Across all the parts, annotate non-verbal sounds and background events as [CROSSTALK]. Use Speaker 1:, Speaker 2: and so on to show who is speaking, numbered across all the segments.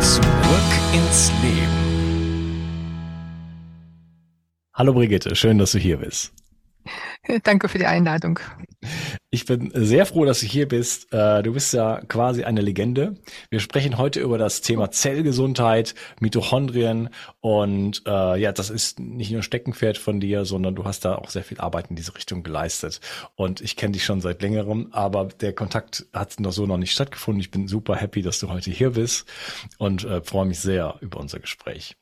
Speaker 1: Zurück ins Leben. Hallo Brigitte, schön, dass du hier bist. [LAUGHS]
Speaker 2: Danke für die Einladung.
Speaker 1: Ich bin sehr froh, dass du hier bist. Äh, du bist ja quasi eine Legende. Wir sprechen heute über das Thema Zellgesundheit, Mitochondrien und äh, ja, das ist nicht nur Steckenpferd von dir, sondern du hast da auch sehr viel Arbeit in diese Richtung geleistet. Und ich kenne dich schon seit längerem, aber der Kontakt hat noch so noch nicht stattgefunden. Ich bin super happy, dass du heute hier bist und äh, freue mich sehr über unser Gespräch.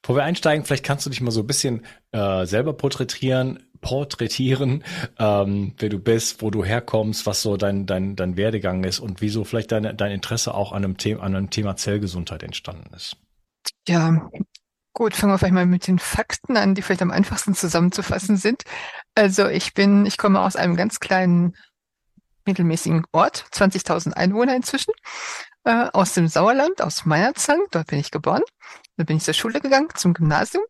Speaker 1: Bevor wir einsteigen, vielleicht kannst du dich mal so ein bisschen äh, selber porträtieren, porträtieren, ähm, wer du bist, wo du herkommst, was so dein, dein, dein Werdegang ist und wieso vielleicht dein, dein Interesse auch an einem, Thema, an einem Thema Zellgesundheit entstanden ist.
Speaker 2: Ja, gut, fangen wir vielleicht mal mit den Fakten an, die vielleicht am einfachsten zusammenzufassen sind. Also ich bin, ich komme aus einem ganz kleinen, mittelmäßigen Ort, 20.000 Einwohner inzwischen, äh, aus dem Sauerland, aus Meierzang, dort bin ich geboren. Da bin ich zur Schule gegangen, zum Gymnasium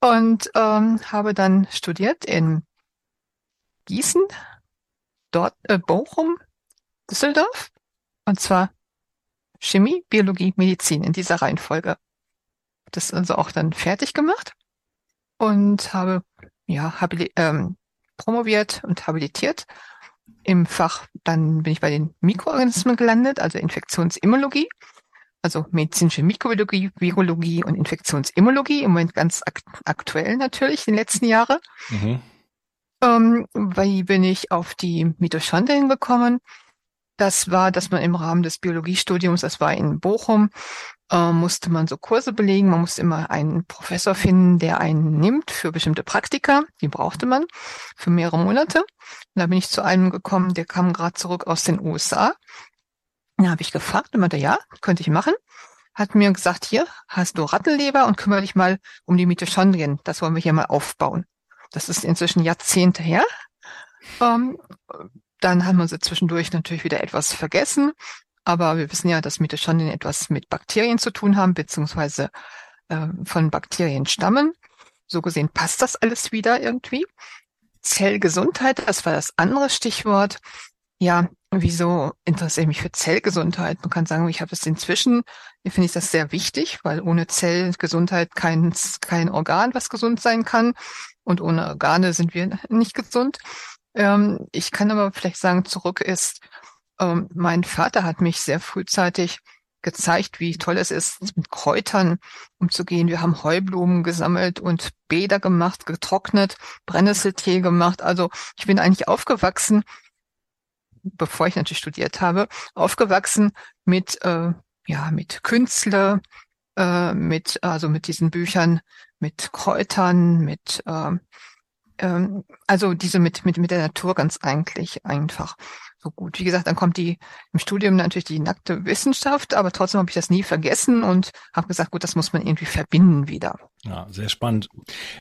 Speaker 2: und ähm, habe dann studiert in Gießen, dort äh, Bochum, Düsseldorf und zwar Chemie, Biologie, Medizin in dieser Reihenfolge. Das also auch dann fertig gemacht und habe ja ähm, promoviert und habilitiert im Fach. Dann bin ich bei den Mikroorganismen gelandet, also Infektionsimmunologie also medizinische Mikrobiologie, Virologie und Infektionsimmunologie, im Moment ganz ak aktuell natürlich, in den letzten Jahren. Mhm. Ähm, wie bin ich auf die Mitochondrien gekommen? Das war, dass man im Rahmen des Biologiestudiums, das war in Bochum, äh, musste man so Kurse belegen. Man musste immer einen Professor finden, der einen nimmt für bestimmte Praktika. Die brauchte man für mehrere Monate. Und da bin ich zu einem gekommen, der kam gerade zurück aus den USA dann habe ich gefragt und meinte, ja, könnte ich machen. Hat mir gesagt, hier hast du Rattenleber und kümmere dich mal um die Mitochondrien. Das wollen wir hier mal aufbauen. Das ist inzwischen Jahrzehnte her. Ähm, dann haben wir sie zwischendurch natürlich wieder etwas vergessen. Aber wir wissen ja, dass Mitochondrien etwas mit Bakterien zu tun haben, beziehungsweise äh, von Bakterien stammen. So gesehen passt das alles wieder irgendwie. Zellgesundheit, das war das andere Stichwort. Ja, wieso interessiere ich mich für Zellgesundheit? Man kann sagen, ich habe es inzwischen, finde ich das sehr wichtig, weil ohne Zellgesundheit kein, kein Organ, was gesund sein kann. Und ohne Organe sind wir nicht gesund. Ähm, ich kann aber vielleicht sagen, zurück ist, ähm, mein Vater hat mich sehr frühzeitig gezeigt, wie toll es ist, mit Kräutern umzugehen. Wir haben Heublumen gesammelt und Bäder gemacht, getrocknet, Brennnesseltee gemacht. Also ich bin eigentlich aufgewachsen, bevor ich natürlich studiert habe, aufgewachsen mit, äh, ja, mit Künstler, äh, mit, also mit diesen Büchern, mit Kräutern, mit, äh, also diese mit, mit, mit der Natur ganz eigentlich einfach so gut. Wie gesagt, dann kommt die im Studium natürlich die nackte Wissenschaft, aber trotzdem habe ich das nie vergessen und habe gesagt, gut, das muss man irgendwie verbinden wieder.
Speaker 1: Ja, sehr spannend.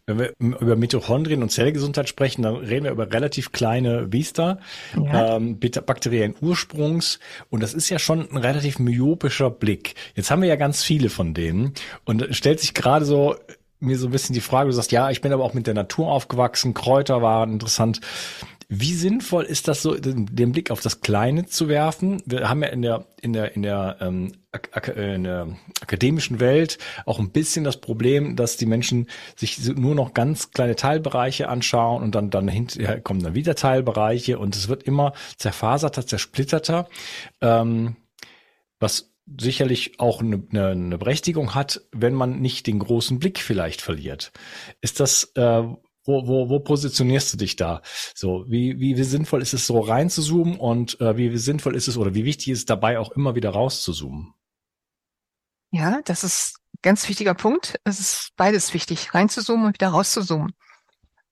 Speaker 1: Wenn wir über Mitochondrien und Zellgesundheit sprechen, dann reden wir über relativ kleine Biester, ja. ähm, bakteriellen Ursprungs. Und das ist ja schon ein relativ myopischer Blick. Jetzt haben wir ja ganz viele von denen. Und stellt sich gerade so mir so ein bisschen die Frage, du sagst, ja, ich bin aber auch mit der Natur aufgewachsen, Kräuter waren interessant. Wie sinnvoll ist das so, den Blick auf das Kleine zu werfen? Wir haben ja in der in der in der, ähm, äh, in der akademischen Welt auch ein bisschen das Problem, dass die Menschen sich nur noch ganz kleine Teilbereiche anschauen und dann dann hinterher kommen dann wieder Teilbereiche und es wird immer zerfaserter, zersplitterter, ähm, was sicherlich auch eine, eine, eine Berechtigung hat, wenn man nicht den großen Blick vielleicht verliert. Ist das äh, wo, wo, wo positionierst du dich da? So, wie, wie, sinnvoll ist es, so reinzuzoomen und äh, wie, wie sinnvoll ist es oder wie wichtig ist es dabei auch immer wieder rauszuzoomen?
Speaker 2: Ja, das ist ein ganz wichtiger Punkt. Es ist beides wichtig, reinzuzoomen und wieder rauszuzoomen.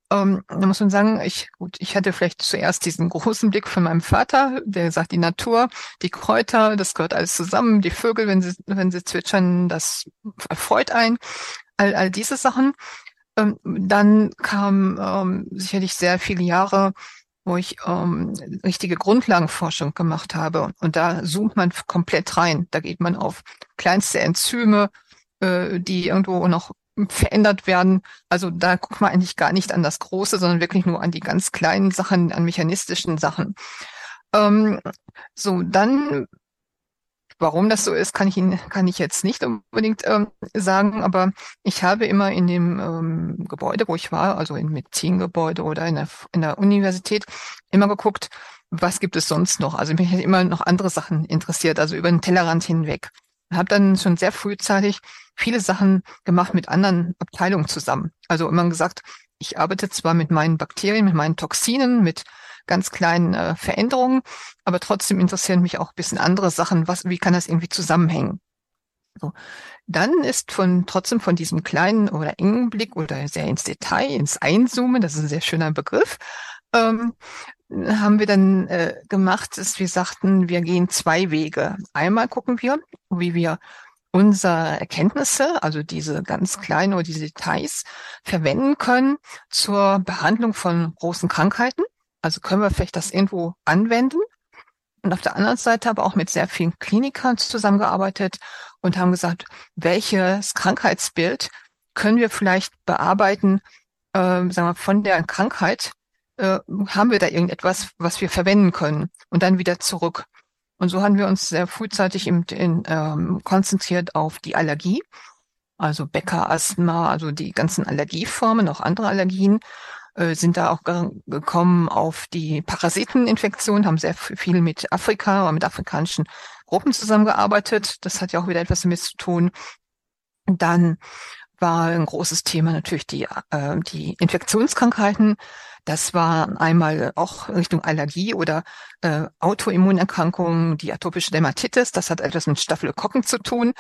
Speaker 2: Ähm, da muss man sagen, ich, gut, ich hatte vielleicht zuerst diesen großen Blick von meinem Vater, der sagt, die Natur, die Kräuter, das gehört alles zusammen, die Vögel, wenn sie, wenn sie zwitschern, das erfreut ein. All, all diese Sachen. Ähm, dann kam ähm, sicherlich sehr viele Jahre, wo ich ähm, richtige Grundlagenforschung gemacht habe. Und da zoomt man komplett rein. Da geht man auf kleinste Enzyme, äh, die irgendwo noch verändert werden. Also da guckt man eigentlich gar nicht an das Große, sondern wirklich nur an die ganz kleinen Sachen, an mechanistischen Sachen. Ähm, so, dann Warum das so ist, kann ich Ihnen kann ich jetzt nicht unbedingt ähm, sagen, aber ich habe immer in dem ähm, Gebäude, wo ich war, also im Medizingebäude oder in der, in der Universität, immer geguckt, was gibt es sonst noch. Also mich hat immer noch andere Sachen interessiert, also über den Tellerrand hinweg. Habe dann schon sehr frühzeitig viele Sachen gemacht mit anderen Abteilungen zusammen. Also immer gesagt, ich arbeite zwar mit meinen Bakterien, mit meinen Toxinen, mit ganz kleinen äh, Veränderungen, aber trotzdem interessieren mich auch ein bisschen andere Sachen. Was, wie kann das irgendwie zusammenhängen? So. Dann ist von, trotzdem von diesem kleinen oder engen Blick oder sehr ins Detail, ins Einzoomen, das ist ein sehr schöner Begriff, ähm, haben wir dann äh, gemacht, dass wir sagten, wir gehen zwei Wege. Einmal gucken wir, wie wir unsere Erkenntnisse, also diese ganz kleinen oder diese Details, verwenden können zur Behandlung von großen Krankheiten. Also können wir vielleicht das irgendwo anwenden. Und auf der anderen Seite aber auch mit sehr vielen Klinikern zusammengearbeitet und haben gesagt, welches Krankheitsbild können wir vielleicht bearbeiten, äh, sagen wir, von der Krankheit, äh, haben wir da irgendetwas, was wir verwenden können und dann wieder zurück. Und so haben wir uns sehr frühzeitig im, in, ähm, konzentriert auf die Allergie, also Bäcker, Asthma, also die ganzen Allergieformen, auch andere Allergien äh, sind da auch gekommen auf die Parasiteninfektion, haben sehr viel mit Afrika oder mit afrikanischen Gruppen zusammengearbeitet. Das hat ja auch wieder etwas damit zu tun. Dann war ein großes Thema natürlich die, äh, die Infektionskrankheiten. Das war einmal auch Richtung Allergie oder äh, Autoimmunerkrankungen, die atopische Dermatitis. Das hat etwas mit Staphylokokken zu tun.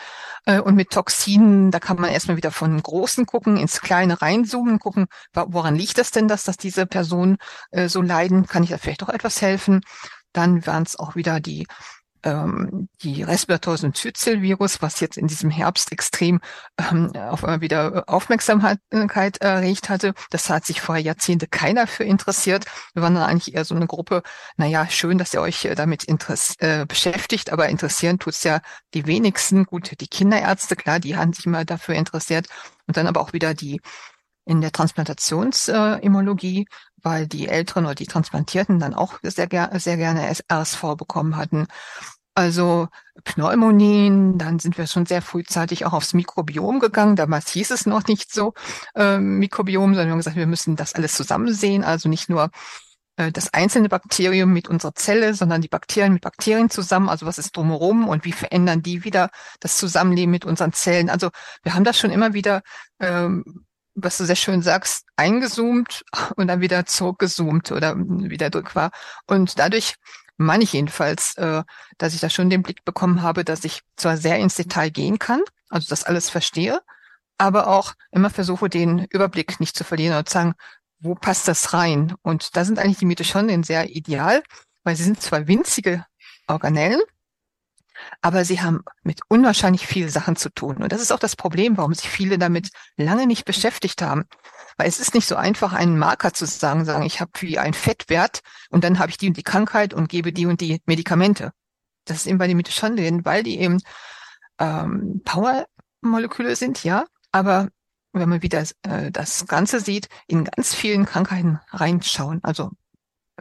Speaker 2: Äh, und mit Toxinen, da kann man erstmal wieder von Großen gucken, ins Kleine reinzoomen, gucken, woran liegt es denn, dass, dass diese Personen äh, so leiden? Kann ich da vielleicht auch etwas helfen? Dann waren es auch wieder die ähm, die respiratorischen Syncytial-Virus, was jetzt in diesem Herbst extrem ähm, auf einmal wieder Aufmerksamkeit erregt hatte. Das hat sich vor Jahrzehnte keiner für interessiert. Wir waren dann eigentlich eher so eine Gruppe, naja, schön, dass ihr euch äh, damit äh, beschäftigt, aber interessieren tut's ja die wenigsten. Gut, die Kinderärzte, klar, die haben sich immer dafür interessiert. Und dann aber auch wieder die in der Transplantationsimmunologie, äh, weil die Älteren oder die Transplantierten dann auch sehr, ger sehr gerne RSV bekommen hatten. Also Pneumonien, dann sind wir schon sehr frühzeitig auch aufs Mikrobiom gegangen. Damals hieß es noch nicht so äh, Mikrobiom, sondern wir haben gesagt, wir müssen das alles zusammen sehen. Also nicht nur äh, das einzelne Bakterium mit unserer Zelle, sondern die Bakterien mit Bakterien zusammen. Also was ist drumherum und wie verändern die wieder das Zusammenleben mit unseren Zellen? Also wir haben das schon immer wieder, ähm, was du sehr schön sagst, eingezoomt und dann wieder zurückgezoomt oder wieder drück war. Und dadurch meine ich jedenfalls, äh, dass ich da schon den Blick bekommen habe, dass ich zwar sehr ins Detail gehen kann, also das alles verstehe, aber auch immer versuche, den Überblick nicht zu verlieren und zu sagen, wo passt das rein? Und da sind eigentlich die Mitochondrien sehr ideal, weil sie sind zwar winzige Organellen, aber sie haben mit unwahrscheinlich viel Sachen zu tun. Und das ist auch das Problem, warum sich viele damit lange nicht beschäftigt haben. Weil es ist nicht so einfach, einen Marker zu sagen, sagen, ich habe wie ein Fettwert und dann habe ich die und die Krankheit und gebe die und die Medikamente. Das ist eben bei den Mitochondrien, weil die eben ähm, Powermoleküle sind, ja, aber wenn man wieder äh, das Ganze sieht, in ganz vielen Krankheiten reinschauen, also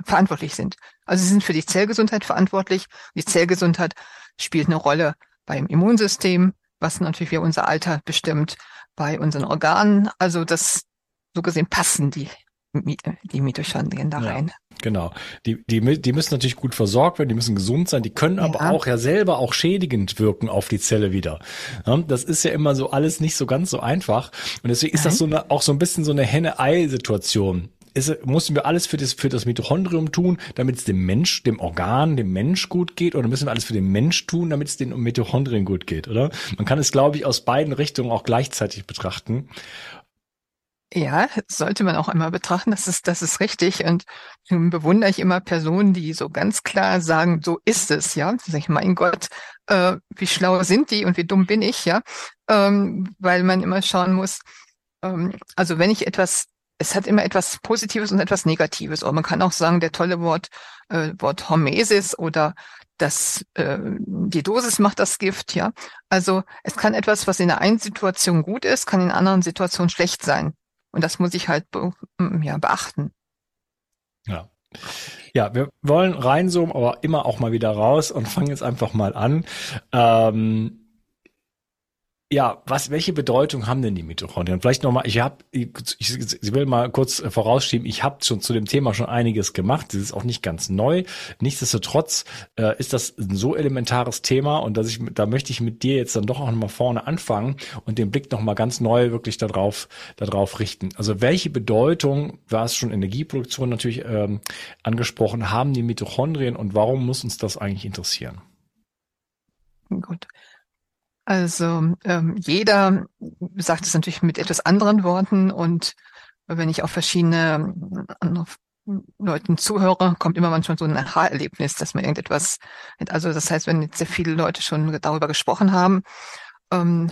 Speaker 2: verantwortlich sind. Also sie sind für die Zellgesundheit verantwortlich. Die Zellgesundheit spielt eine Rolle beim Immunsystem, was natürlich wie unser Alter bestimmt, bei unseren Organen. Also das so gesehen passen die die Mitochondrien da rein. Ja,
Speaker 1: genau. Die, die, die müssen natürlich gut versorgt werden, die müssen gesund sein, die können aber ja. auch ja selber auch schädigend wirken auf die Zelle wieder. Das ist ja immer so alles nicht so ganz so einfach. Und deswegen Nein. ist das so eine, auch so ein bisschen so eine Henne-Ei-Situation ist, müssen wir alles für das, für das Mitochondrium tun, damit es dem Mensch, dem Organ, dem Mensch gut geht, oder müssen wir alles für den Mensch tun, damit es den Mitochondrien gut geht, oder? Man kann es, glaube ich, aus beiden Richtungen auch gleichzeitig betrachten.
Speaker 2: Ja, sollte man auch einmal betrachten, das ist, das ist richtig. Und nun bewundere ich immer Personen, die so ganz klar sagen, so ist es, ja. Da sage ich, mein Gott, äh, wie schlau sind die und wie dumm bin ich, ja. Ähm, weil man immer schauen muss, ähm, also wenn ich etwas, es hat immer etwas Positives und etwas Negatives. Oder man kann auch sagen, der tolle Wort, äh, Wort Hormesis oder das, äh, die Dosis macht das Gift, ja. Also es kann etwas, was in der einen Situation gut ist, kann in anderen Situationen schlecht sein. Und das muss ich halt be ja, beachten.
Speaker 1: Ja. Ja, wir wollen reinzoomen, aber immer auch mal wieder raus und [LAUGHS] fangen jetzt einfach mal an. Ähm, ja, was, welche Bedeutung haben denn die Mitochondrien? Vielleicht nochmal, ich habe, ich, ich, will mal kurz vorausschieben, ich habe schon zu dem Thema schon einiges gemacht. Das ist auch nicht ganz neu. Nichtsdestotrotz äh, ist das ein so elementares Thema und dass ich, da möchte ich mit dir jetzt dann doch auch nochmal vorne anfangen und den Blick nochmal ganz neu wirklich darauf, darauf richten. Also welche Bedeutung, war es schon Energieproduktion natürlich ähm, angesprochen, haben die Mitochondrien und warum muss uns das eigentlich interessieren?
Speaker 2: Gut. Also ähm, jeder sagt es natürlich mit etwas anderen Worten und wenn ich auf verschiedene andere Leuten zuhöre, kommt immer manchmal so ein Aha-Erlebnis, dass man irgendetwas, also das heißt, wenn jetzt sehr viele Leute schon darüber gesprochen haben, ähm,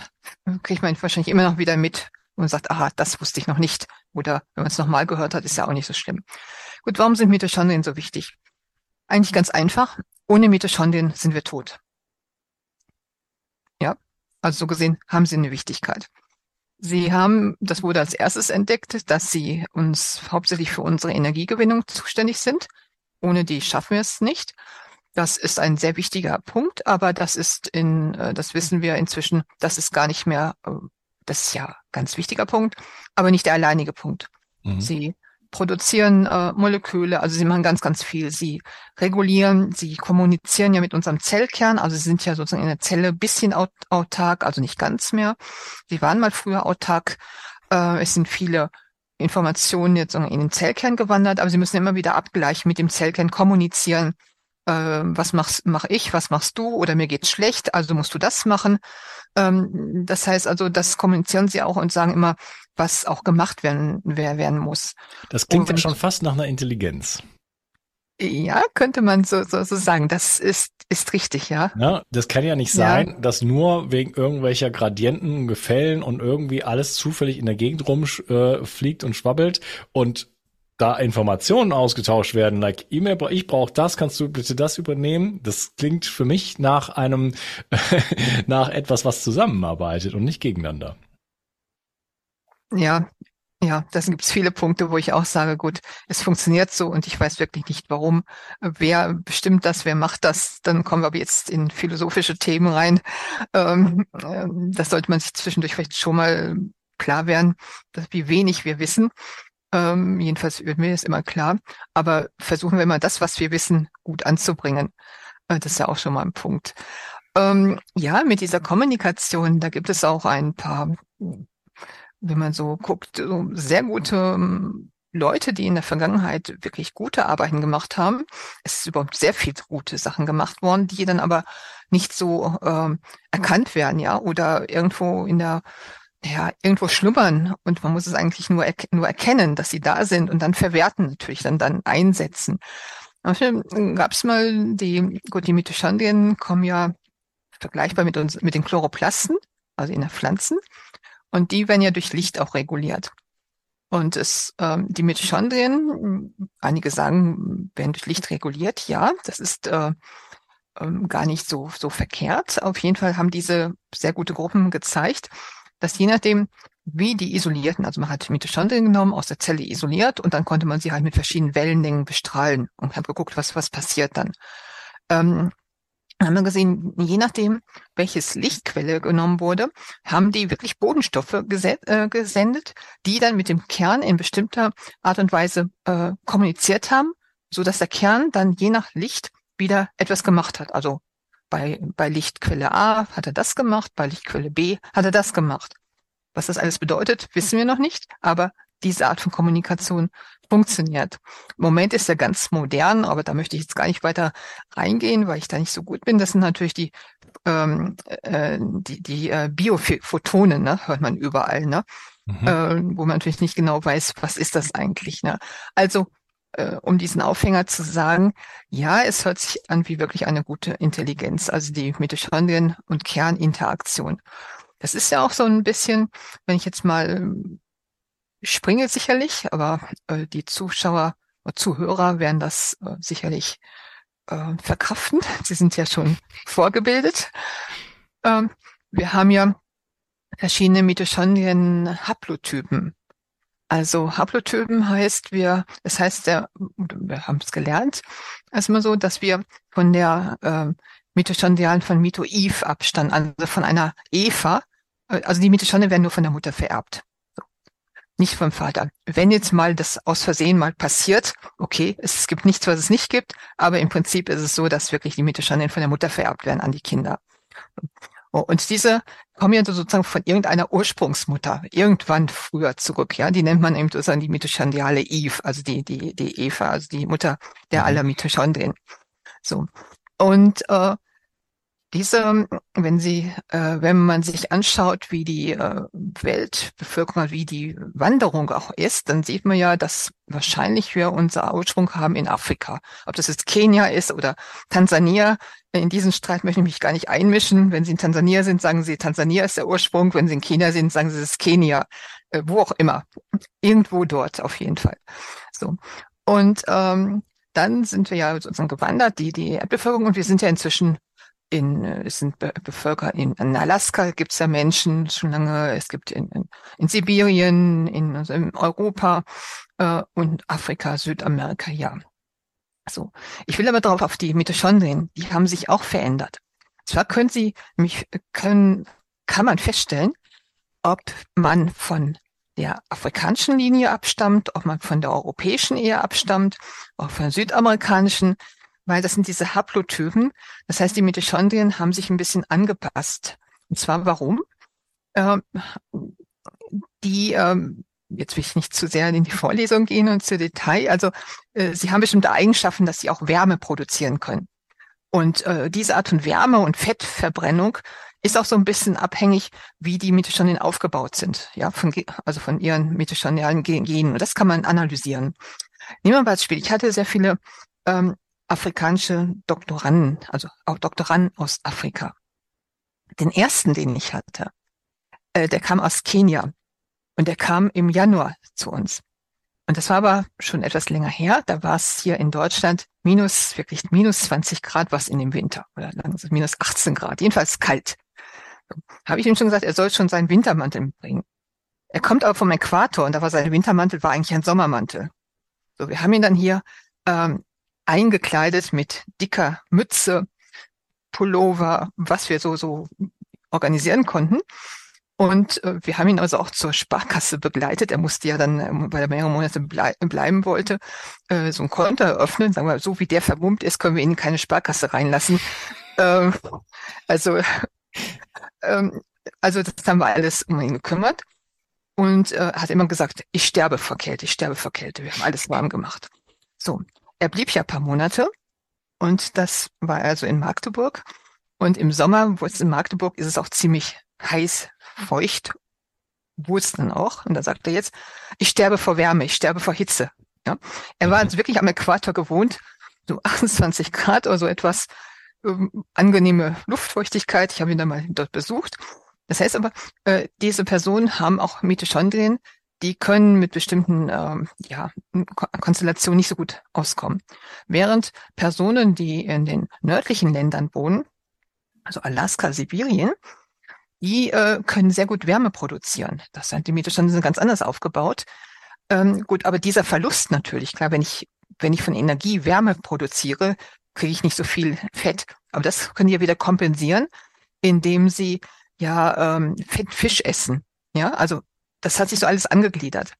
Speaker 2: kriegt man wahrscheinlich immer noch wieder mit und sagt, aha, das wusste ich noch nicht. Oder wenn man es nochmal gehört hat, ist ja auch nicht so schlimm. Gut, warum sind Mitochondrien so wichtig? Eigentlich ganz einfach. Ohne Mitochondrien sind wir tot. Also so gesehen haben sie eine Wichtigkeit. Sie haben, das wurde als erstes entdeckt, dass sie uns hauptsächlich für unsere Energiegewinnung zuständig sind. Ohne die schaffen wir es nicht. Das ist ein sehr wichtiger Punkt, aber das ist in, äh, das wissen wir inzwischen, das ist gar nicht mehr, äh, das ist ja ganz wichtiger Punkt, aber nicht der alleinige Punkt. Mhm. Sie produzieren äh, Moleküle, also sie machen ganz, ganz viel. Sie regulieren, sie kommunizieren ja mit unserem Zellkern, also sie sind ja sozusagen in der Zelle bisschen aut autark, also nicht ganz mehr. Sie waren mal früher autark. Äh, es sind viele Informationen jetzt in den Zellkern gewandert, aber sie müssen immer wieder abgleichen mit dem Zellkern, kommunizieren. Äh, was machst, mach ich, was machst du oder mir geht's schlecht, also musst du das machen. Ähm, das heißt also, das kommunizieren sie auch und sagen immer, was auch gemacht werden, wer, werden muss.
Speaker 1: Das klingt ja schon fast nach einer Intelligenz.
Speaker 2: Ja, könnte man so, so, so sagen. Das ist, ist richtig, ja.
Speaker 1: ja. Das kann ja nicht sein, ja. dass nur wegen irgendwelcher Gradienten, Gefällen und irgendwie alles zufällig in der Gegend rumfliegt äh, und schwabbelt und da Informationen ausgetauscht werden, like E-Mail, ich brauche das, kannst du bitte das übernehmen? Das klingt für mich nach einem, [LAUGHS] nach etwas, was zusammenarbeitet und nicht gegeneinander.
Speaker 2: Ja, ja, das gibt es viele Punkte, wo ich auch sage, gut, es funktioniert so und ich weiß wirklich nicht warum. Wer bestimmt das, wer macht das? Dann kommen wir aber jetzt in philosophische Themen rein. Ähm, äh, das sollte man sich zwischendurch vielleicht schon mal klar werden, dass, wie wenig wir wissen Ähm, jedenfalls wird mir das immer klar. Aber versuchen wir mal das, was wir wissen, gut anzubringen. Äh, das ist ja auch schon mal ein Punkt. Ähm, ja, mit dieser Kommunikation, da gibt es auch ein paar, wenn man so guckt, so sehr gute ähm, Leute, die in der Vergangenheit wirklich gute Arbeiten gemacht haben. Es ist überhaupt sehr viel gute Sachen gemacht worden, die dann aber nicht so ähm, erkannt werden, ja, oder irgendwo in der ja, irgendwo schlummern und man muss es eigentlich nur, er nur erkennen, dass sie da sind und dann verwerten natürlich, dann, dann einsetzen. Gab es mal die, gut, die Mitochondrien kommen ja vergleichbar mit uns, mit den Chloroplasten, also in den Pflanzen, und die werden ja durch Licht auch reguliert. Und es, ähm, die Mitochondrien, einige sagen, werden durch Licht reguliert. Ja, das ist äh, ähm, gar nicht so, so verkehrt. Auf jeden Fall haben diese sehr gute Gruppen gezeigt, dass je nachdem, wie die isolierten, also man hat Mitochondrien genommen, aus der Zelle isoliert und dann konnte man sie halt mit verschiedenen Wellenlängen bestrahlen und hat geguckt, was, was passiert dann. Ähm, haben wir gesehen, je nachdem, welches Lichtquelle genommen wurde, haben die wirklich Bodenstoffe äh, gesendet, die dann mit dem Kern in bestimmter Art und Weise äh, kommuniziert haben, so dass der Kern dann je nach Licht wieder etwas gemacht hat. Also bei, bei Lichtquelle A hat er das gemacht, bei Lichtquelle B hat er das gemacht. Was das alles bedeutet, wissen wir noch nicht, aber diese Art von Kommunikation funktioniert. Im Moment ist er ganz modern, aber da möchte ich jetzt gar nicht weiter reingehen, weil ich da nicht so gut bin. Das sind natürlich die, ähm, äh, die, die äh, Biophotonen, ne? hört man überall, ne? Mhm. Äh, wo man natürlich nicht genau weiß, was ist das eigentlich. Ne? Also äh, um diesen Aufhänger zu sagen, ja, es hört sich an wie wirklich eine gute Intelligenz, also die Mitochondrien- und Kerninteraktion. Das ist ja auch so ein bisschen, wenn ich jetzt mal springe sicherlich, aber äh, die Zuschauer oder Zuhörer werden das äh, sicherlich äh, verkraften. [LAUGHS] Sie sind ja schon vorgebildet. Ähm, wir haben ja verschiedene Mitochondrien-Haplotypen. Also Haplotypen heißt wir, das heißt, der, wir haben es gelernt, erstmal so, dass wir von der äh, Mitochondrialen von Mito-Eve abstammen, also von einer Eva. Äh, also die Mitochondrien werden nur von der Mutter vererbt nicht vom Vater. Wenn jetzt mal das aus Versehen mal passiert, okay, es gibt nichts, was es nicht gibt, aber im Prinzip ist es so, dass wirklich die Mitochondrien von der Mutter vererbt werden an die Kinder. Und diese kommen ja sozusagen von irgendeiner Ursprungsmutter, irgendwann früher zurück, ja. Die nennt man eben sozusagen die mitochondriale Eve, also die, die, die Eva, also die Mutter der mhm. aller Mitochondrien. So. Und äh, diese, wenn Sie, äh, wenn man sich anschaut, wie die äh, Weltbevölkerung, wie die Wanderung auch ist, dann sieht man ja, dass wahrscheinlich wir unser Ursprung haben in Afrika. Ob das jetzt Kenia ist oder Tansania, in diesen Streit möchte ich mich gar nicht einmischen. Wenn Sie in Tansania sind, sagen Sie, Tansania ist der Ursprung. Wenn Sie in Kenia sind, sagen Sie, es ist Kenia. Äh, wo auch immer. Irgendwo dort auf jeden Fall. So. Und ähm, dann sind wir ja sozusagen gewandert, die, die Erdbevölkerung, und wir sind ja inzwischen in, es sind bevölkert, in, in Alaska gibt es ja Menschen schon lange, es gibt in, in, in Sibirien, in, also in Europa äh, und Afrika, Südamerika, ja. So. Ich will aber darauf auf die Mitochondrien, die haben sich auch verändert. Zwar können sie mich, können, kann man feststellen, ob man von der afrikanischen Linie abstammt, ob man von der europäischen eher abstammt, auch von der südamerikanischen weil das sind diese Haplotypen. Das heißt, die Mitochondrien haben sich ein bisschen angepasst. Und zwar warum? Ähm, die, ähm, jetzt will ich nicht zu sehr in die Vorlesung gehen und zu Detail, also äh, sie haben bestimmte Eigenschaften, dass sie auch Wärme produzieren können. Und äh, diese Art von Wärme und Fettverbrennung ist auch so ein bisschen abhängig, wie die Mitochondrien aufgebaut sind, ja, von, also von ihren mitochondrialen Genen. Und das kann man analysieren. Nehmen wir mal als Spiel. Ich hatte sehr viele ähm, afrikanische Doktoranden, also auch Doktoranden aus Afrika. Den ersten, den ich hatte, äh, der kam aus Kenia und der kam im Januar zu uns. Und das war aber schon etwas länger her. Da war es hier in Deutschland minus, wirklich minus 20 Grad was in dem Winter oder minus 18 Grad, jedenfalls kalt. Habe ich ihm schon gesagt, er soll schon seinen Wintermantel mitbringen. Er kommt aber vom Äquator und da war sein Wintermantel war eigentlich ein Sommermantel. So, wir haben ihn dann hier ähm, eingekleidet mit dicker Mütze, Pullover, was wir so, so organisieren konnten. Und äh, wir haben ihn also auch zur Sparkasse begleitet. Er musste ja dann, äh, weil er mehrere Monate blei bleiben wollte, äh, so ein Konto eröffnen. Sagen wir, so wie der vermummt ist, können wir ihn in keine Sparkasse reinlassen. ähm, also, [LAUGHS] ähm, also das haben wir alles um ihn gekümmert und äh, hat immer gesagt, ich sterbe vor Kälte, ich sterbe vor Kälte. Wir haben alles warm gemacht. So, er blieb ja paar Monate und das war also in Magdeburg. Und im Sommer, wo es in Magdeburg ist es auch ziemlich heiß, feucht, wo es dann auch. Und da sagt er jetzt, ich sterbe vor Wärme, ich sterbe vor Hitze. Ja? Er war also wirklich am Äquator gewohnt, so [LAUGHS] 28 Grad oder so etwas ähm, angenehme Luftfeuchtigkeit. Ich habe ihn dann mal dort besucht. Das heißt aber, äh, diese Personen haben auch Mitochondrien, die können mit bestimmten ähm, ja, Konstellationen nicht so gut auskommen. Während Personen, die in den nördlichen Ländern wohnen, also Alaska, Sibirien, die äh, können sehr gut Wärme produzieren. Das sind die Mitochondrien sind ganz anders aufgebaut. Ähm, gut, aber dieser Verlust natürlich, klar, wenn ich, wenn ich von Energie Wärme produziere, kriege ich nicht so viel Fett. Aber das können die ja wieder kompensieren, indem sie ja ähm, Fisch essen. Ja, also das hat sich so alles angegliedert.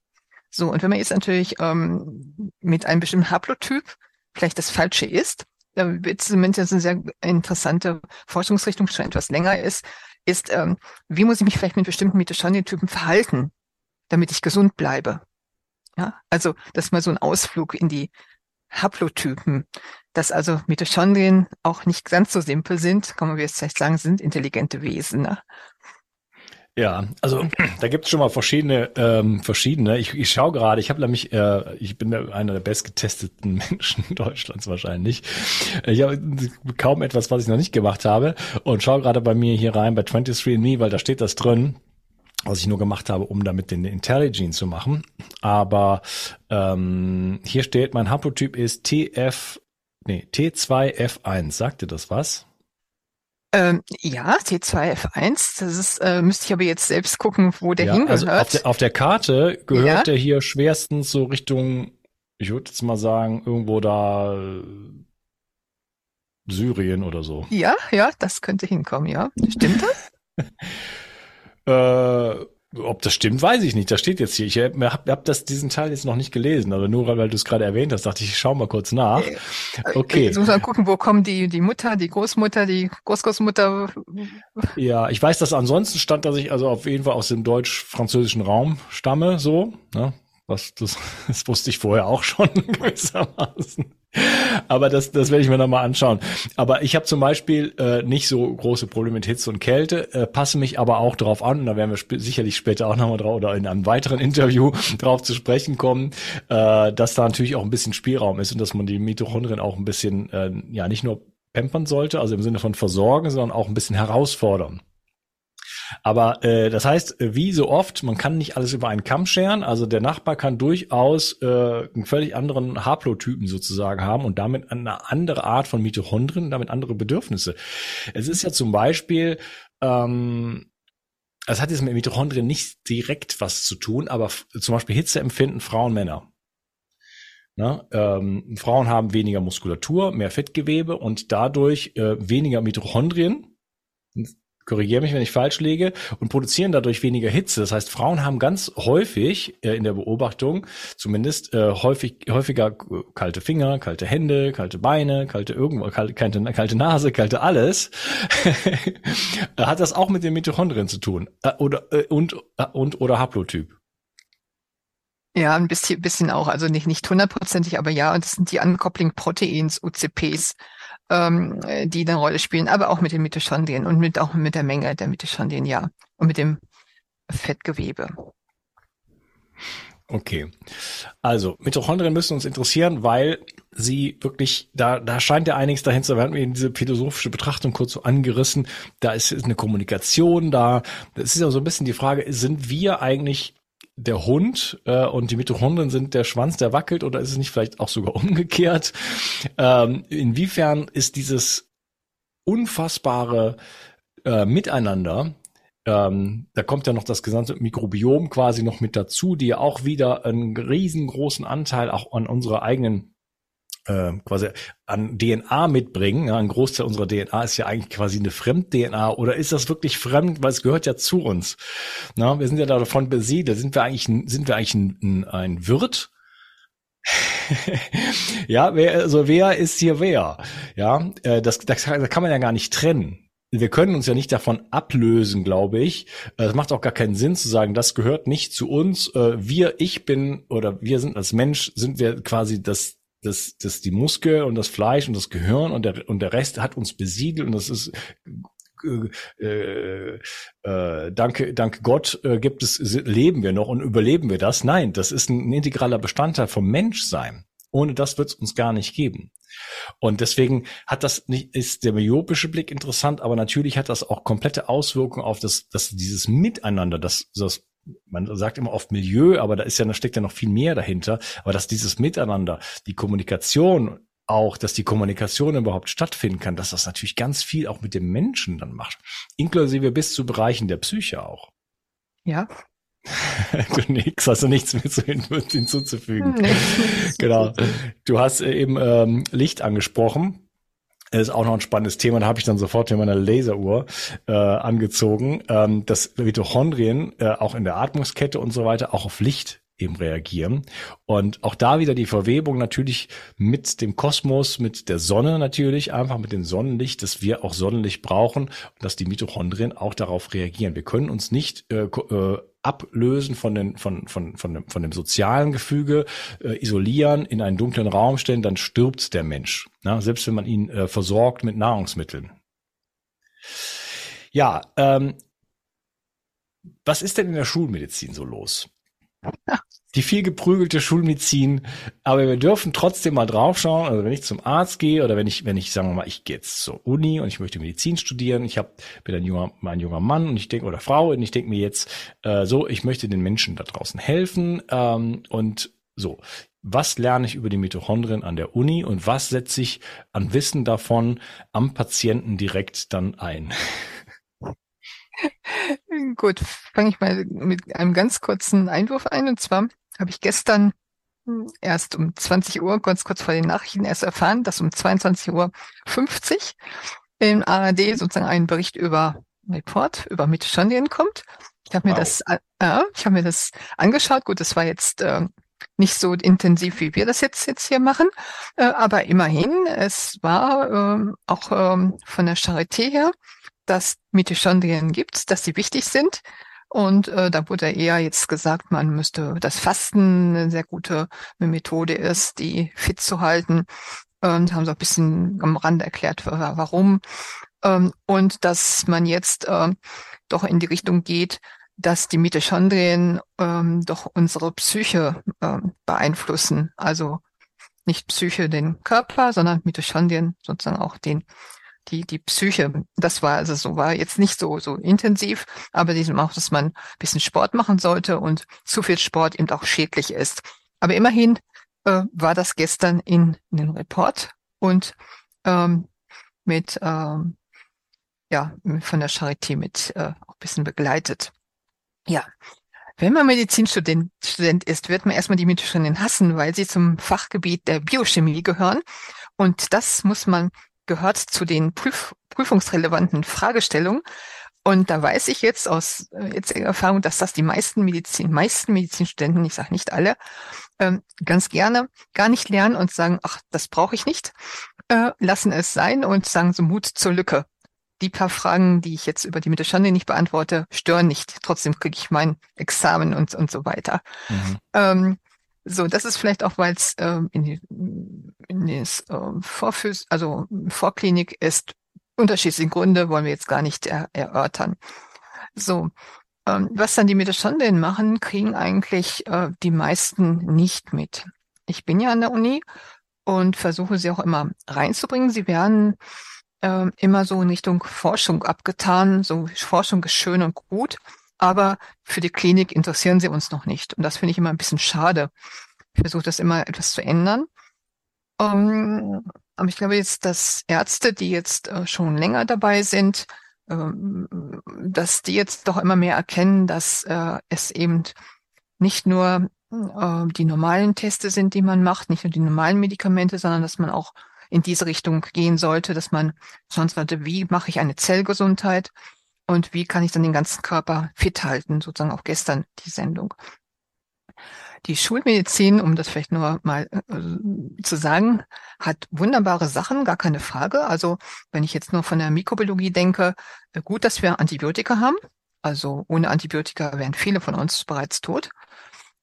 Speaker 2: So, und wenn man jetzt natürlich ähm, mit einem bestimmten Haplotyp vielleicht das Falsche ist, da wird zumindest eine sehr interessante Forschungsrichtung schon etwas länger ist, ist, ähm, wie muss ich mich vielleicht mit bestimmten Mitochondrien-Typen verhalten, damit ich gesund bleibe. Ja, also das ist mal so ein Ausflug in die Haplotypen, dass also Mitochondrien auch nicht ganz so simpel sind, kann man jetzt vielleicht sagen, sind intelligente Wesen. Ne?
Speaker 1: Ja, also [CLEARS THROAT] da gibt es schon mal verschiedene, ähm, verschiedene. Ich, ich schaue gerade, ich habe nämlich, äh, ich bin einer der bestgetesteten [LAUGHS] Menschen Deutschlands wahrscheinlich. Ich habe kaum etwas, was ich noch nicht gemacht habe und schaue gerade bei mir hier rein bei 23andMe, weil da steht das drin was ich nur gemacht habe, um damit den Intelligence zu machen. Aber ähm, hier steht, mein Haplotyp ist TF, nee, T2F1. Sagt dir das was?
Speaker 2: Ähm, ja, T2F1, das ist, äh, müsste ich aber jetzt selbst gucken, wo der ja, hingehört. Also
Speaker 1: auf, der, auf der Karte gehört ja. der hier schwerstens so Richtung, ich würde jetzt mal sagen, irgendwo da äh, Syrien oder so.
Speaker 2: Ja, ja, das könnte hinkommen, ja. Stimmt das? [LAUGHS]
Speaker 1: äh, ob das stimmt, weiß ich nicht. Das steht jetzt hier. Ich habe hab das, diesen Teil jetzt noch nicht gelesen, aber nur weil du es gerade erwähnt hast, dachte ich, ich schau mal kurz nach. Äh,
Speaker 2: okay. Jetzt muss man gucken, wo kommen die, die Mutter, die Großmutter, die Großgroßmutter.
Speaker 1: Ja, ich weiß, dass ansonsten stand, dass ich also auf jeden Fall aus dem deutsch-französischen Raum stamme, so. Ne? Was, das, [LAUGHS] das wusste ich vorher auch schon [LAUGHS] gewissermaßen. Aber das, das werde ich mir nochmal anschauen. Aber ich habe zum Beispiel äh, nicht so große Probleme mit Hitze und Kälte, äh, passe mich aber auch darauf an, und da werden wir sp sicherlich später auch nochmal drauf oder in einem weiteren [LAUGHS] Interview drauf zu sprechen kommen, äh, dass da natürlich auch ein bisschen Spielraum ist und dass man die Mitochondrien auch ein bisschen, äh, ja, nicht nur pampern sollte, also im Sinne von versorgen, sondern auch ein bisschen herausfordern. Aber äh, das heißt, wie so oft, man kann nicht alles über einen Kamm scheren. Also der Nachbar kann durchaus äh, einen völlig anderen Haplotypen sozusagen haben und damit eine andere Art von Mitochondrien, damit andere Bedürfnisse. Es ist ja zum Beispiel ähm, es hat jetzt mit Mitochondrien nicht direkt was zu tun, aber zum Beispiel Hitze empfinden Frauen, Männer. Ne? Ähm, Frauen haben weniger Muskulatur, mehr Fettgewebe und dadurch äh, weniger Mitochondrien korrigiere mich, wenn ich falsch liege, und produzieren dadurch weniger Hitze. Das heißt, Frauen haben ganz häufig äh, in der Beobachtung zumindest äh, häufig häufiger kalte Finger, kalte Hände, kalte Beine, kalte irgendwo, kalte, kalte, Nase, kalte alles. [LAUGHS] Hat das auch mit den Mitochondrien zu tun? Äh, oder äh, und und oder Haplotyp?
Speaker 2: Ja, ein bisschen, bisschen auch, also nicht nicht hundertprozentig, aber ja, und das sind die Uncoupling Proteins, UCPs ähm, die eine Rolle spielen, aber auch mit den Mitochondrien und mit auch mit der Menge der Mitochondrien, ja, und mit dem Fettgewebe.
Speaker 1: Okay. Also, Mitochondrien müssen uns interessieren, weil sie wirklich, da, da scheint ja einiges dahin zu werden. Wir haben diese philosophische Betrachtung kurz so angerissen. Da ist, ist eine Kommunikation da. Das ist ja so ein bisschen die Frage, sind wir eigentlich der Hund äh, und die Mitochondrien sind der Schwanz, der wackelt, oder ist es nicht vielleicht auch sogar [LAUGHS] umgekehrt? Ähm, inwiefern ist dieses unfassbare äh, Miteinander, ähm, da kommt ja noch das gesamte Mikrobiom quasi noch mit dazu, die ja auch wieder einen riesengroßen Anteil auch an unserer eigenen äh, quasi an DNA mitbringen. Ja, ein Großteil unserer DNA ist ja eigentlich quasi eine Fremd-DNA oder ist das wirklich fremd, weil es gehört ja zu uns. Na, wir sind ja davon besiedelt. Sind wir eigentlich, sind wir eigentlich ein, ein, Wirt? [LAUGHS] ja, wer, also wer ist hier wer? Ja, äh, das, das, kann man ja gar nicht trennen wir können uns ja nicht davon ablösen, glaube ich. Es macht auch gar keinen Sinn zu sagen, das gehört nicht zu uns. Äh, wir, ich bin oder wir sind als Mensch, sind wir quasi das das, das die Muskel und das Fleisch und das Gehirn und der, und der Rest hat uns besiedelt und das ist äh, äh, äh, danke, danke Gott äh, gibt es, leben wir noch und überleben wir das. Nein, das ist ein, integraler Bestandteil vom Menschsein. Ohne das wird es uns gar nicht geben. Und deswegen hat das nicht, ist der myopische Blick interessant, aber natürlich hat das auch komplette Auswirkungen auf das, das dieses Miteinander, das, das man sagt immer oft Milieu, aber da ist ja, da steckt ja noch viel mehr dahinter. Aber dass dieses Miteinander, die Kommunikation auch, dass die Kommunikation überhaupt stattfinden kann, dass das natürlich ganz viel auch mit dem Menschen dann macht. Inklusive bis zu Bereichen der Psyche auch.
Speaker 2: Ja. [LAUGHS]
Speaker 1: du nix, hast du nichts mehr zu hinzuzufügen. Nee. Genau. Du hast eben ähm, Licht angesprochen. Das ist auch noch ein spannendes Thema. Da habe ich dann sofort in meiner Laseruhr äh, angezogen, ähm, dass Mitochondrien äh, auch in der Atmungskette und so weiter auch auf Licht eben reagieren. Und auch da wieder die Verwebung natürlich mit dem Kosmos, mit der Sonne natürlich, einfach mit dem Sonnenlicht, dass wir auch Sonnenlicht brauchen und dass die Mitochondrien auch darauf reagieren. Wir können uns nicht äh, äh, ablösen von, den, von, von, von, dem, von dem sozialen Gefüge, äh, isolieren, in einen dunklen Raum stellen, dann stirbt der Mensch. Na, selbst wenn man ihn äh, versorgt mit Nahrungsmitteln. Ja, ähm, was ist denn in der Schulmedizin so los? [LAUGHS] die viel geprügelte Schulmedizin. Aber wir dürfen trotzdem mal draufschauen. Also wenn ich zum Arzt gehe oder wenn ich, wenn ich, sagen wir mal, ich gehe jetzt zur Uni und ich möchte Medizin studieren, ich hab, bin ein junger, ein junger Mann und ich denke, oder Frau, und ich denke mir jetzt, äh, so, ich möchte den Menschen da draußen helfen. Ähm, und so, was lerne ich über die Mitochondrien an der Uni und was setze ich an Wissen davon am Patienten direkt dann ein? [LAUGHS]
Speaker 2: Gut, fange ich mal mit einem ganz kurzen Einwurf ein. Und zwar habe ich gestern hm, erst um 20 Uhr, ganz kurz vor den Nachrichten, erst erfahren, dass um 22 Uhr 50 im ARD sozusagen ein Bericht über Report über Mitochondrien kommt. Ich habe mir wow. das, äh, ich habe mir das angeschaut. Gut, das war jetzt äh, nicht so intensiv, wie wir das jetzt jetzt hier machen, äh, aber immerhin, es war äh, auch äh, von der Charité her, dass Mitochondrien gibt, dass sie wichtig sind und äh, da wurde eher jetzt gesagt, man müsste das Fasten eine sehr gute Methode ist, die fit zu halten. Und haben so ein bisschen am Rand erklärt, warum. Ähm, und dass man jetzt äh, doch in die Richtung geht, dass die Mitochondrien ähm, doch unsere Psyche äh, beeinflussen. Also nicht Psyche den Körper, sondern Mitochondrien sozusagen auch den die, die Psyche. Das war also so, war jetzt nicht so, so intensiv, aber diesem auch, dass man ein bisschen Sport machen sollte und zu viel Sport eben auch schädlich ist. Aber immerhin äh, war das gestern in, in den Report und ähm, mit, ähm, ja, von der Charité mit äh, auch ein bisschen begleitet. Ja, wenn man Medizinstudent Student ist, wird man erstmal die Mitochondrien hassen, weil sie zum Fachgebiet der Biochemie gehören. Und das muss man gehört zu den prüf prüfungsrelevanten Fragestellungen. Und da weiß ich jetzt aus äh, jetziger Erfahrung, dass das die meisten Medizin, meisten Medizinstudenten, ich sage nicht alle, ähm, ganz gerne gar nicht lernen und sagen, ach, das brauche ich nicht, äh, lassen es sein und sagen so Mut zur Lücke. Die paar Fragen, die ich jetzt über die Mitochondrien nicht beantworte, stören nicht. Trotzdem kriege ich mein Examen und, und so weiter. Mhm. Ähm, so, das ist vielleicht auch, weil es ähm, in, die, in das ähm, Vorfüß, also Vorklinik ist, unterschiedliche Gründe wollen wir jetzt gar nicht er, erörtern. So, ähm, was dann die Mitochondrien machen, kriegen eigentlich äh, die meisten nicht mit. Ich bin ja an der Uni und versuche sie auch immer reinzubringen. Sie werden äh, immer so in Richtung Forschung abgetan. So Forschung ist schön und gut aber für die Klinik interessieren sie uns noch nicht. Und das finde ich immer ein bisschen schade. Ich versuche das immer etwas zu ändern. Um, ähm, aber ich glaube jetzt, dass Ärzte, die jetzt äh, schon länger dabei sind, ähm, dass die jetzt doch immer mehr erkennen, dass äh, es eben nicht nur äh, die normalen Teste sind, die man macht, nicht nur die normalen Medikamente, sondern dass man auch in diese Richtung gehen sollte, dass man sonst sollte, wie mache ich eine Zellgesundheit und wie kann ich dann den ganzen Körper fit halten, sozusagen auch gestern die Sendung. Die Schulmedizin, um das vielleicht nur mal äh, zu sagen, hat wunderbare Sachen, gar keine Frage. Also wenn ich jetzt nur von der Mikrobiologie denke, äh, gut, dass wir Antibiotika haben. Also ohne Antibiotika wären viele von uns bereits tot.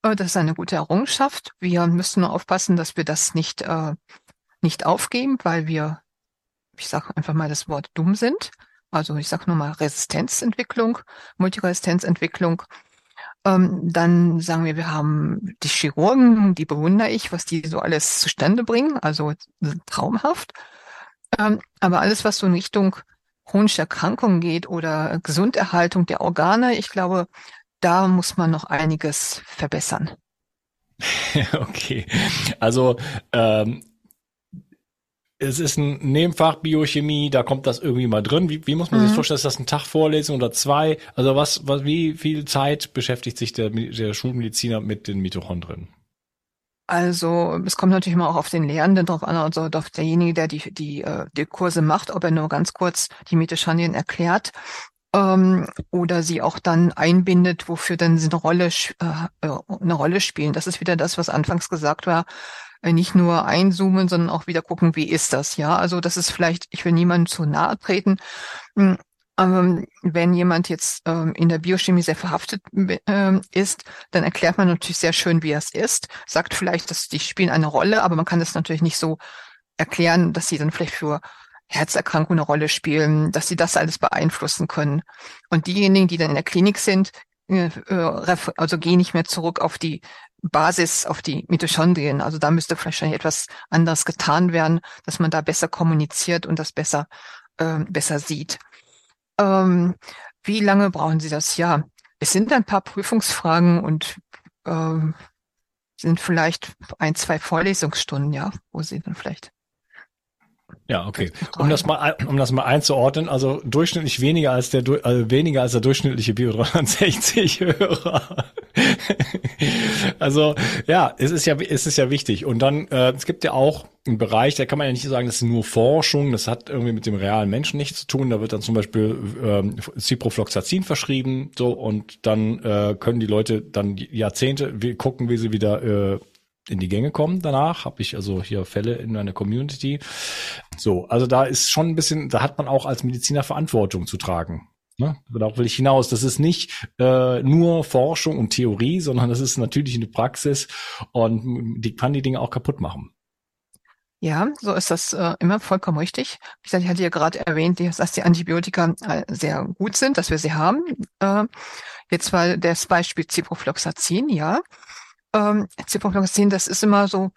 Speaker 2: Äh, das ist eine gute Errungenschaft. Wir müssen nur aufpassen, dass wir das nicht, äh, nicht aufgeben, weil wir, ich sage einfach mal das Wort dumm sind. Also ich sage nur mal Resistenzentwicklung, Multiresistenzentwicklung. Ähm, dann sagen wir, wir haben die Chirurgen, die bewundere ich, was die so alles zustande bringen, also traumhaft. Ähm, aber alles, was so in Richtung chronische Erkrankungen geht oder Gesunderhaltung der Organe, ich glaube, da muss man noch einiges verbessern. [LAUGHS]
Speaker 1: okay, also ähm, es ist ein Nebenfach Biochemie, da kommt das irgendwie mal drin. Wie, wie muss man mhm. sich vorstellen, ist das ein Tag Vorlesung oder zwei? Also was, was wie viel Zeit beschäftigt sich der, der Schulmediziner mit den Mitochondrien?
Speaker 2: Also es kommt natürlich immer auch auf den Lehrenden drauf an, also auf derjenige, der die, die, äh, die Kurse macht, ob er nur ganz kurz die Mitochondrien erklärt ähm, oder sie auch dann einbindet, wofür dann sie eine Rolle, äh, äh, eine Rolle spielen. Das ist wieder das, was anfangs gesagt war nicht nur einzoomen, sondern auch wieder gucken, wie ist das, ja. Also das ist vielleicht, ich will niemandem zu nahe treten, hm, aber wenn jemand jetzt ähm, in der Biochemie sehr verhaftet ähm, ist, dann erklärt man natürlich sehr schön, wie es ist, sagt vielleicht, dass die spielen eine Rolle, aber man kann das natürlich nicht so erklären, dass sie dann vielleicht für Herzerkrankungen eine Rolle spielen, dass sie das alles beeinflussen können. Und diejenigen, die dann in der Klinik sind, äh, äh, also gehen nicht mehr zurück auf die Basis auf die Mitochondrien. Also da müsste wahrscheinlich etwas anderes getan werden, dass man da besser kommuniziert und das besser, äh, besser sieht. Ähm, wie lange brauchen Sie das? Ja, es sind ein paar Prüfungsfragen und ähm, sind vielleicht ein, zwei Vorlesungsstunden, ja, wo Sie dann vielleicht
Speaker 1: ja, okay. Um das mal, um das mal einzuordnen, also durchschnittlich weniger als der, also weniger als der durchschnittliche Bio 360 Hörer. [LAUGHS] also, ja, es ist ja, es ist ja wichtig. Und dann, äh, es gibt ja auch einen Bereich, da kann man ja nicht sagen, das ist nur Forschung, das hat irgendwie mit dem realen Menschen nichts zu tun. Da wird dann zum Beispiel ähm, Ciprofloxacin verschrieben, so, und dann äh, können die Leute dann Jahrzehnte gucken, wie sie wieder äh, in die Gänge kommen danach. Habe ich also hier Fälle in meiner Community. So, also da ist schon ein bisschen, da hat man auch als Mediziner Verantwortung zu tragen. Ne? Darauf will ich hinaus. Das ist nicht äh, nur Forschung und Theorie, sondern das ist natürlich eine Praxis und die kann die Dinge auch kaputt machen.
Speaker 2: Ja, so ist das äh, immer vollkommen richtig. Gesagt, ich hatte ja gerade erwähnt, dass die Antibiotika äh, sehr gut sind, dass wir sie haben. Äh, jetzt war das Beispiel Ciprofloxacin, ja ähm, Ciprofloxacin, das ist immer so,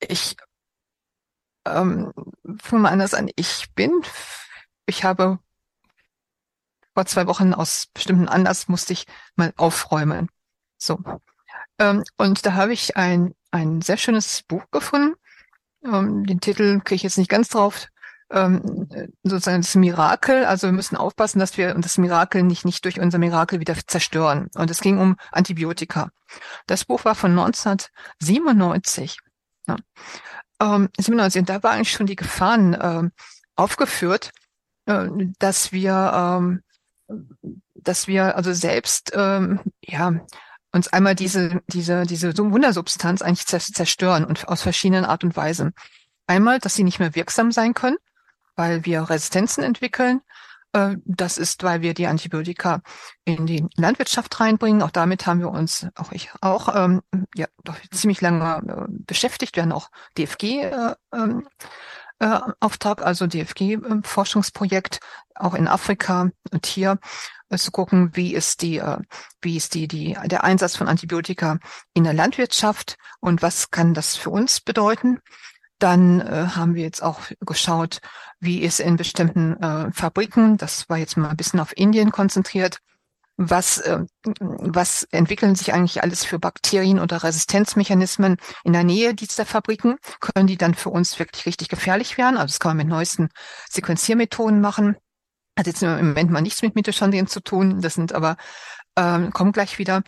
Speaker 2: ich ähm, fange mal anders an. Ich bin, ich habe vor zwei Wochen aus bestimmten Anlass musste ich mal aufräumen. So. Ähm, und da habe ich ein, ein sehr schönes Buch gefunden. Ähm, den Titel kriege ich jetzt nicht ganz drauf ähm, sozusagen das Mirakel. Also wir müssen aufpassen, dass wir das Mirakel nicht, nicht durch unser Mirakel wieder zerstören. Und es ging um Antibiotika. Das Buch war von 1997. Ja. Ähm, 97. Und da war eigentlich schon die Gefahren äh, aufgeführt, äh, dass wir, ähm, dass wir also selbst, ähm, ja, uns einmal diese, diese, diese Wundersubstanz eigentlich zerstören und aus verschiedenen Art und Weisen. Einmal, dass sie nicht mehr wirksam sein können weil wir Resistenzen entwickeln. Äh, das ist, weil wir die Antibiotika in die Landwirtschaft reinbringen. Auch damit haben wir uns, auch ich auch, ähm, ja, doch ziemlich lange äh, beschäftigt. Wir haben auch DFG äh, ähm, äh, also DFG-Forschungsprojekt, auch in Afrika und hier äh, zu gucken, wie ist die, wie ist die, die, der Einsatz von Antibiotika in der Landwirtschaft und was kann das für uns bedeuten? Dann haben wir jetzt auch geschaut, wie ist in bestimmten äh, Fabriken, das war jetzt mal ein bisschen auf Indien konzentriert, was, äh, was entwickeln sich eigentlich alles für Bakterien oder Resistenzmechanismen in der Nähe dieser Fabriken? Können die dann für uns wirklich richtig gefährlich werden? Also das kann man mit neuesten Sequenziermethoden machen. Hat jetzt im Moment mal nichts mit Mitochondrien zu tun, das sind aber, ähm, kommen gleich wieder.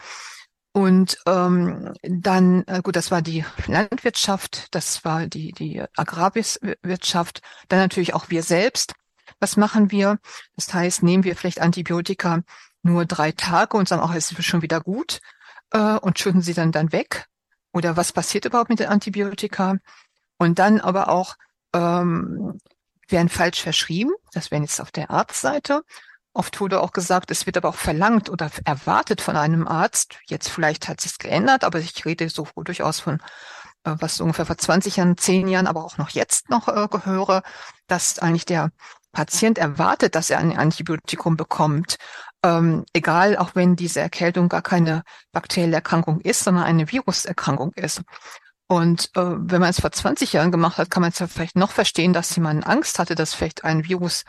Speaker 2: Und ähm, dann, äh, gut, das war die Landwirtschaft, das war die, die Agrarwirtschaft, dann natürlich auch wir selbst. Was machen wir? Das heißt, nehmen wir vielleicht Antibiotika nur drei Tage und sagen, ach, es ist schon wieder gut äh, und schütten sie dann dann weg? Oder was passiert überhaupt mit den Antibiotika? Und dann aber auch ähm, werden falsch verschrieben. Das wären jetzt auf der Arztseite. Oft wurde auch gesagt, es wird aber auch verlangt oder erwartet von einem Arzt. Jetzt vielleicht hat sich geändert, aber ich rede so durchaus von äh, was ungefähr vor 20 Jahren, 10 Jahren, aber auch noch jetzt noch äh, gehöre, dass eigentlich der Patient erwartet, dass er ein Antibiotikum bekommt. Ähm, egal, auch wenn diese Erkältung gar keine bakterielle Erkrankung ist, sondern eine Viruserkrankung ist. Und äh, wenn man es vor 20 Jahren gemacht hat, kann man es ja vielleicht noch verstehen, dass jemand Angst hatte, dass vielleicht ein Virus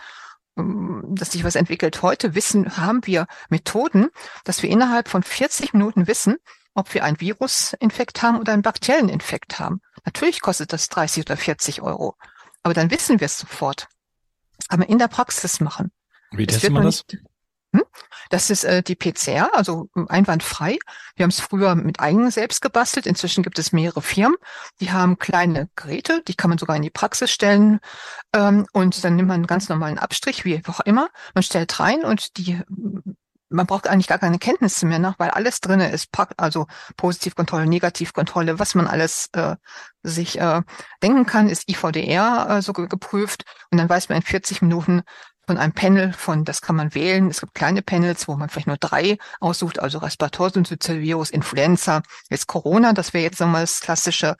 Speaker 2: dass sich was entwickelt. Heute wissen, haben wir Methoden, dass wir innerhalb von 40 Minuten wissen, ob wir einen Virusinfekt haben oder einen bakteriellen Infekt haben. Natürlich kostet das 30 oder 40 Euro, aber dann wissen wir es sofort. Man in der Praxis machen.
Speaker 1: Wie testen wir das? Nicht?
Speaker 2: Das ist äh, die PCR, also ähm, einwandfrei. Wir haben es früher mit eigenen selbst gebastelt. Inzwischen gibt es mehrere Firmen, die haben kleine Geräte, die kann man sogar in die Praxis stellen. Ähm, und dann nimmt man einen ganz normalen Abstrich, wie auch immer. Man stellt rein und die man braucht eigentlich gar keine Kenntnisse mehr nach, weil alles drinne ist, also Positivkontrolle, Negativkontrolle, was man alles äh, sich äh, denken kann, ist IVDR äh, so geprüft und dann weiß man in 40 Minuten, von einem Panel von, das kann man wählen. Es gibt kleine Panels, wo man vielleicht nur drei aussucht, also Respiratorsynthese-Virus, Influenza, jetzt Corona, das wäre jetzt nochmal das Klassische.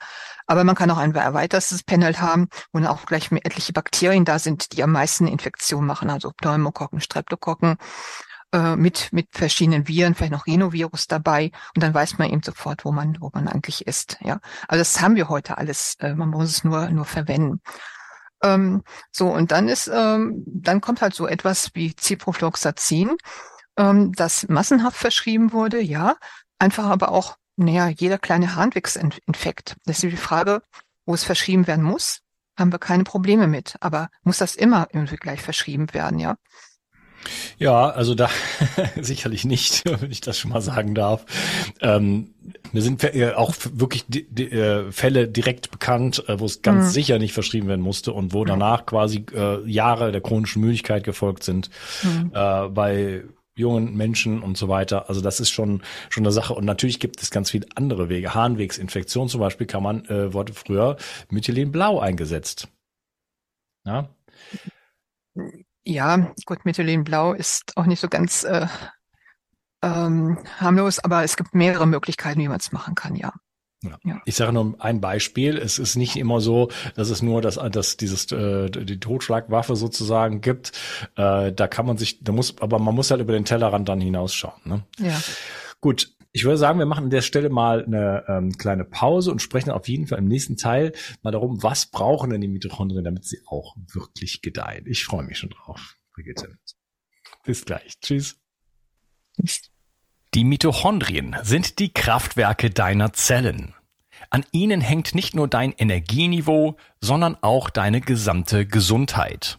Speaker 2: Aber man kann auch ein erweitertes Panel haben, wo dann auch gleich etliche Bakterien da sind, die am meisten Infektionen machen, also Pneumokokken, Streptokokken, äh, mit, mit verschiedenen Viren, vielleicht noch Rhinovirus dabei. Und dann weiß man eben sofort, wo man, wo man eigentlich ist. Ja, also das haben wir heute alles. Äh, man muss es nur, nur verwenden. Ähm, so, und dann ist, ähm, dann kommt halt so etwas wie Ciprofloxacin, ähm, das massenhaft verschrieben wurde, ja, einfach aber auch, naja, jeder kleine Harnwegsinfekt. Das ist die Frage, wo es verschrieben werden muss, haben wir keine Probleme mit. Aber muss das immer irgendwie gleich verschrieben werden, ja?
Speaker 1: Ja, also da [LAUGHS] sicherlich nicht, [LAUGHS] wenn ich das schon mal sagen darf. Ähm, mir sind äh, auch wirklich äh, Fälle direkt bekannt, äh, wo es ganz mhm. sicher nicht verschrieben werden musste und wo danach quasi äh, Jahre der chronischen Müdigkeit gefolgt sind mhm. äh, bei jungen Menschen und so weiter. Also das ist schon schon eine Sache. Und natürlich gibt es ganz viele andere Wege. Harnwegsinfektion zum Beispiel kann man äh, wurde früher Methylenblau eingesetzt. Ja.
Speaker 2: Ja, gut, Methylenblau ist auch nicht so ganz äh, ähm, harmlos, aber es gibt mehrere Möglichkeiten, wie man es machen kann, ja.
Speaker 1: Ja. ja. Ich sage nur ein Beispiel. Es ist nicht immer so, dass es nur das, das dieses äh, die Totschlagwaffe sozusagen gibt. Äh, da kann man sich, da muss, aber man muss halt über den Tellerrand dann hinausschauen. Ne?
Speaker 2: Ja.
Speaker 1: Gut, ich würde sagen, wir machen an der Stelle mal eine ähm, kleine Pause und sprechen auf jeden Fall im nächsten Teil mal darum, was brauchen denn die Mitochondrien, damit sie auch wirklich gedeihen. Ich freue mich schon drauf. Bis gleich. Tschüss. Die Mitochondrien sind die Kraftwerke deiner Zellen. An ihnen hängt nicht nur dein Energieniveau, sondern auch deine gesamte Gesundheit.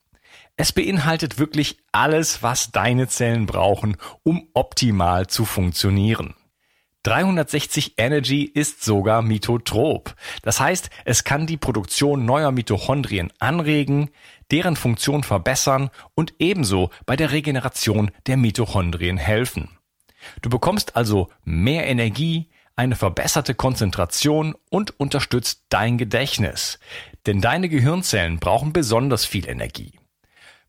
Speaker 1: Es beinhaltet wirklich alles, was deine Zellen brauchen, um optimal zu funktionieren. 360 Energy ist sogar mitotrop. Das heißt, es kann die Produktion neuer Mitochondrien anregen, deren Funktion verbessern und ebenso bei der Regeneration der Mitochondrien helfen. Du bekommst also mehr Energie, eine verbesserte Konzentration und unterstützt dein Gedächtnis. Denn deine Gehirnzellen brauchen besonders viel Energie.